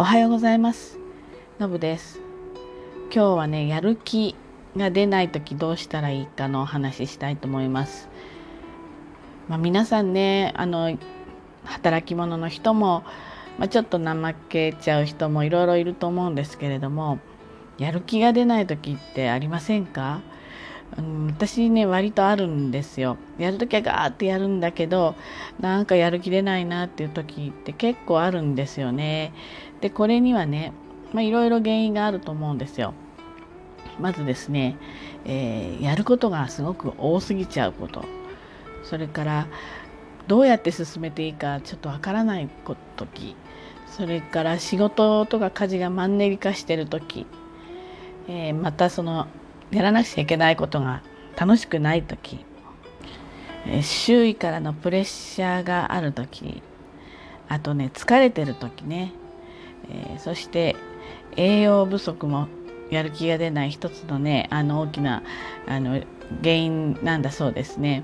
おはようございます。のぶです。今日はねやる気が出ない時どうしたらいいかのお話ししたいと思います。まあ、皆さんねあの働き者の人も、まあ、ちょっと怠けちゃう人もいろいろいると思うんですけれどもやる気が出ない時ってありませんか？うん、私ね割とあるんですよ。やるときはガーってやるんだけどなんかやる気出ないなっていう時って結構あるんですよね。でこれにはねいろいろ原因があると思うんですよ。まずですね、えー、やることがすごく多すぎちゃうこと。それからどうやって進めていいかちょっとわからない時。それから仕事とか家事がマンネリ化してる時、えー、またそのやらなくちゃいけないことが楽しくない時。え周囲からのプレッシャーがある時。あとね疲れてる時ね、えー、そして栄養不足もやる気が出ない一つのねあの大きなあの原因なんだそうですね。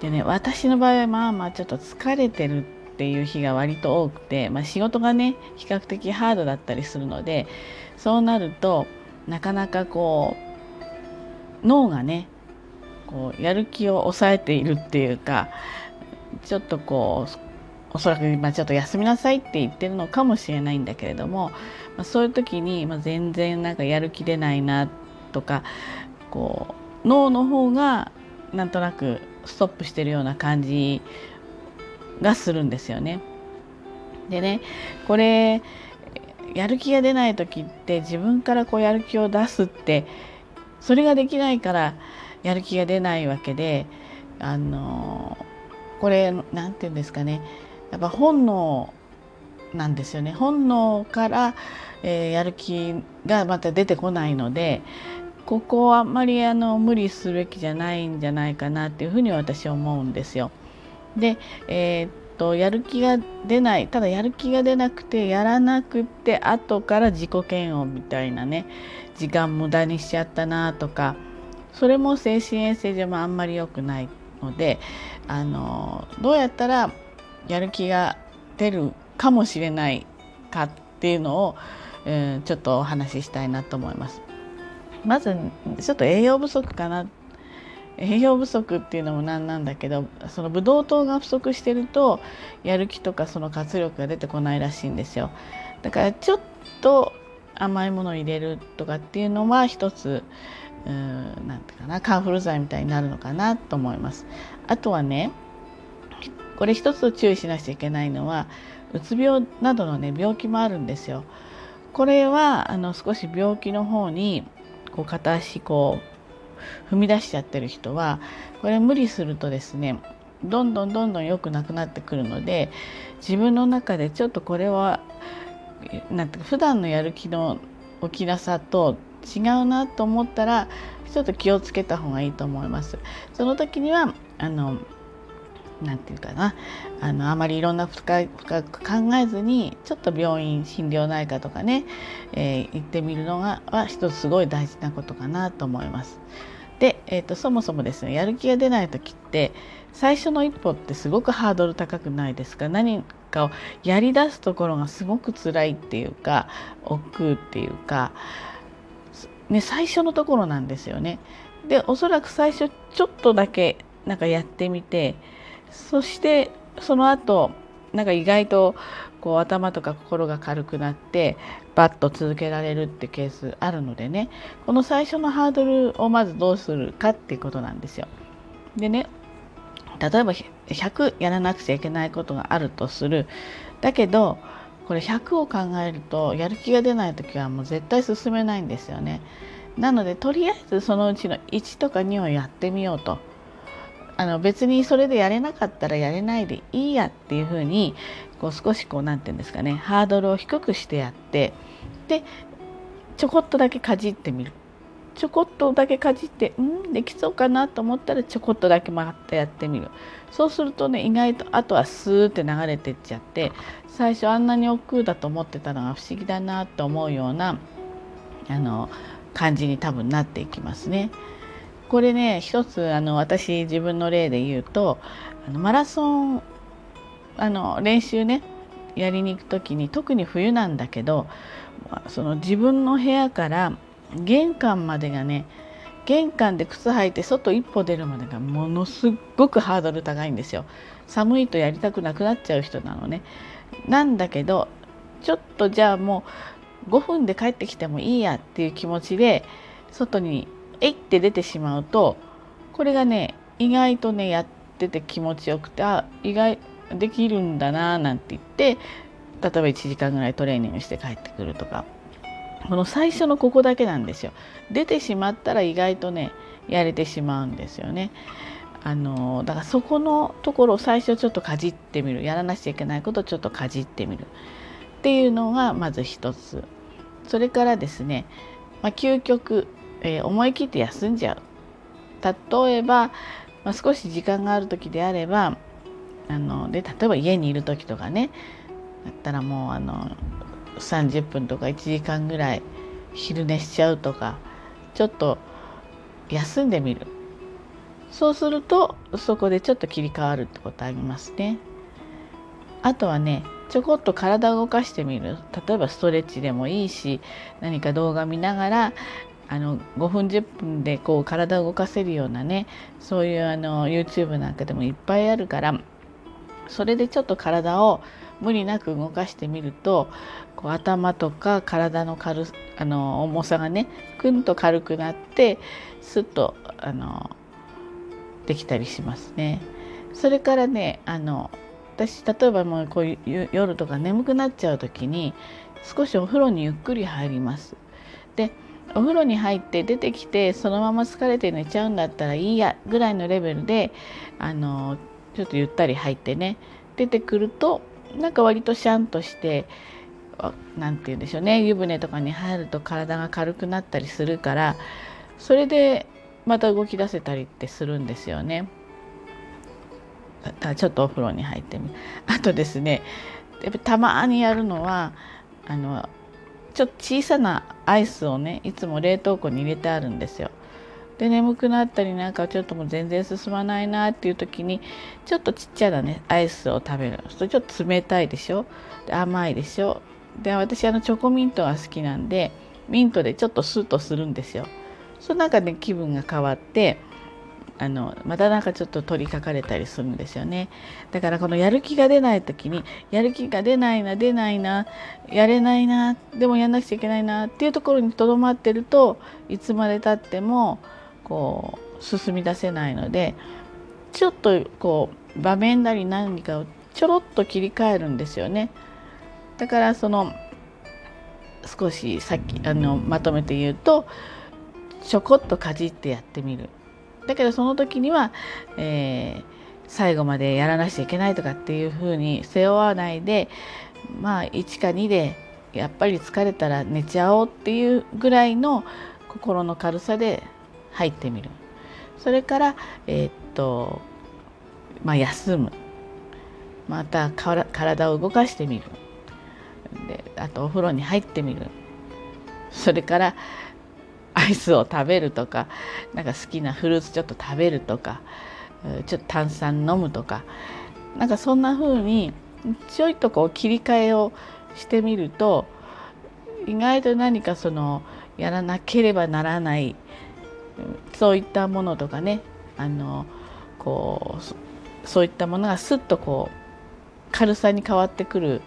でね私の場合はまあまあちょっと疲れてるっていう日が割と多くて、まあ、仕事がね比較的ハードだったりするのでそうなるとなかなかこう脳がねこうやる気を抑えているっていうかちょっとこうおそらく今ちょっと休みなさいって言ってるのかもしれないんだけれども、まあ、そういう時に、まあ、全然なんかやる気出ないなとかこう脳の方がなんとなくストップしてるような感じがするんですよね。でねこれやる気が出ない時って自分からこうやる気を出すってそれができないからやる気が出ないわけであのこれ何て言うんですかねやっぱ本能なんですよね本能から、えー、やる気がまた出てこないのでここはあんまりあの無理すべきじゃないんじゃないかなっていうふうに私は思うんですよ。で、えー、っとやる気が出ないただやる気が出なくてやらなくて後から自己嫌悪みたいなね時間無駄にしちゃったなとかそれも精神衛生上もあんまり良くないのであのどうやったらやる気が出るかもしれないかっていうのを、えー、ちょっとお話ししたいなと思います。まずちょっと栄養不足かな栄養不足っていうのもなんなんだけどそのブドウ糖が不足してるとやる気とかその活力が出てこないらしいんですよだからちょっと甘いものを入れるとかっていうのは一つうー何て言うかなカンフル剤みたいになるのかなと思います。あとはねこれ一つ注意しなくちゃいけないのはうつ病などのね病気もあるんですよ。これはあの少し病気の方にこう片足こう踏み出しちゃってる人はこれ無理するとですねどんどんどんどん良くなくなってくるので自分の中でちょっとこれはなんていうか普段のやる気の起きなさと違うなと思ったらちょっと気をつけた方がいいと思います。その時にはあのなんていうかなあのあまりいろんな深深く考えずにちょっと病院心療内科とかね、えー、行ってみるのがは一つすごい大事なことかなと思います。で、えーと、そもそもですねやる気が出ない時って最初の一歩ってすごくハードル高くないですか？何かをやりだすところがすごく辛いっていうか億劫っていうか、ね、最初のところなんですよね。でおそらく最初ちょっとだけなんかやってみてそしてその後なんか意外とこう頭とか心が軽くなってバッと続けられるってケースあるのでねこの最初のハードルをまずどうするかっていうことなんですよ。でね例えば100やらなくちゃいけないことがあるとするだけどこれ100を考えるとやる気が出ない時はもう絶対進めないんですよね。なのでとりあえずそのうちの1とか2をやってみようと。あの別にそれでやれなかったらやれないでいいやっていうふうにこう少しこう何て言うんですかねハードルを低くしてやってでちょこっとだけかじってみるちょこっとだけかじってうんできそうかなと思ったらちょこっとだけ回ってやってみるそうするとね意外とあとはスーって流れてっちゃって最初あんなに億劫だと思ってたのが不思議だなと思うようなあの感じに多分なっていきますね。これね一つあの私自分の例で言うとあのマラソンあの練習ねやりに行く時に特に冬なんだけどその自分の部屋から玄関までがね玄関で靴履いて外一歩出るまでがものすごくハードル高いんですよ。寒いとやりたくなくなっちゃう人なのね。なんだけどちょっとじゃあもう5分で帰ってきてもいいやっていう気持ちで外にえいって出てしまうとこれがね意外とねやってて気持ちよくてあ意外できるんだななんて言って例えば1時間ぐらいトレーニングして帰ってくるとか。この最初のここだけなんですよ。出てしまったら意外とねやれてしまうんですよね。あのだからそこのところを最初ちょっとかじってみる。やらなくちゃいけないことをちょっとかじってみる。っていうのがまず一つ。それからですね、まあ、究極、えー、思い切って休んじゃう。例えば、まあ、少し時間がある時であればあので例えば家にいる時とかね。だったらもうあの30分とか1時間ぐらい昼寝しちゃうとかちょっと休んでみる。そうするとそこでちょっと切り替わるってことありますね。あとはねちょこっと体を動かしてみる。例えばストレッチでもいいし何か動画見ながらあの5分10分でこう体を動かせるようなねそういうあの YouTube なんかでもいっぱいあるからそれでちょっと体を無理なく動かしてみるとこう頭とか体の軽あの重さがねくんと軽くなってスッとあのできたりしますね。それからねあの私例えばもうこういう夜とか眠くなっちゃう時に少しお風呂にゆっくり入ります。でお風呂に入って出てきてそのまま疲れて寝ちゃうんだったらいいやぐらいのレベルであのちょっとゆったり入ってね出てくるとなんか割とシャンとして何て言うんでしょうね湯船とかに入ると体が軽くなったりするからそれでまた動き出せたりってするんですよね。ちょっとお風呂に入ってみ。あとですねやっぱたまにやるのはあのちょっと小さなアイスをねいつも冷凍庫に入れてあるんですよ。で眠くなったりなんかちょっともう全然進まないなっていう時にちょっとちっちゃなねアイスを食べる。それちょっと冷たいでしょ？で甘いでしょ？で私あのチョコミントが好きなんでミントでちょっとスッとするんですよ。その中で気分が変わってあのまたなんかちょっと取りかかれたりするんですよねだからこのやる気が出ない時にやる気が出ないな出ないなやれないなでもやんなくちゃいけないなっていうところにとどまってるといつまでたってもこう進み出せないのでちょっとこう場面なり何かをちょろっと切り替えるんですよね。だからその少しさっきあのまとめて言うとちょこっとかじってやってみる。だけどその時には、えー、最後までやらなくちゃいけないとかっていうふうに背負わないでまあ1か2でやっぱり疲れたら寝ちゃおうっていうぐらいの心の軽さで入ってみる。それからえー、っとまあ休む。また体を動かしてみる。であとお風呂に入ってみる。それからアイスを食べるとかなんか好きなフルーツちょっと食べるとかちょっと炭酸飲むとかなんかそんな風にちょいとこう切り替えをしてみると意外と何かそのやらなければならないそういったものとかねあのこうそういったものがすっとこう軽さに変わってくる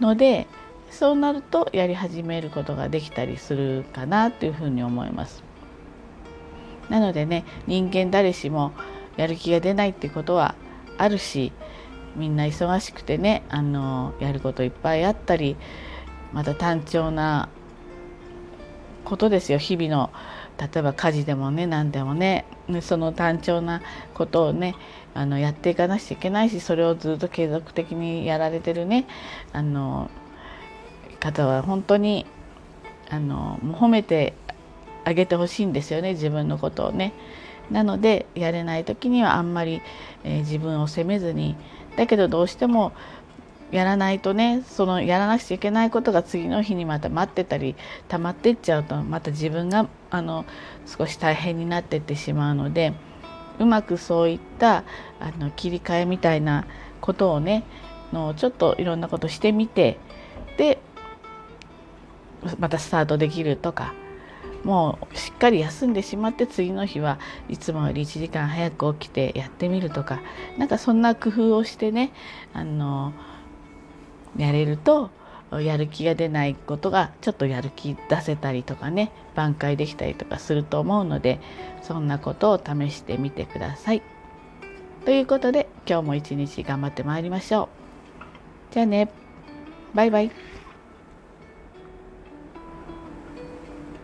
のでそうなるとやり始めることができたりするかなというふうに思います。なのでね人間誰しもやる気が出ないってことはあるしみんな忙しくてねあのやることいっぱいあったりまた単調なことですよ日々の例えば家事でもね何でもねその単調なことをねあのやっていかなくちゃいけないしそれをずっと継続的にやられてるねあの方は本当にあの褒めてあげてほしいんですよね自分のことをね。なのでやれない時にはあんまり、えー、自分を責めずにだけどどうしてもやらないとねそのやらなくちゃいけないことが次の日にまた待ってたり溜まっていっちゃうとまた自分があの少し大変になっていってしまうのでうまくそういったあの切り替えみたいなことをねのちょっといろんなことしてみてでまたスタートできるとかもうしっかり休んでしまって次の日はいつもより1時間早く起きてやってみるとかなんかそんな工夫をしてねあのやれるとやる気が出ないことがちょっとやる気出せたりとかね挽回できたりとかすると思うのでそんなことを試してみてください。ということで今日も一日頑張ってまいりましょう。じゃあねバイバイ。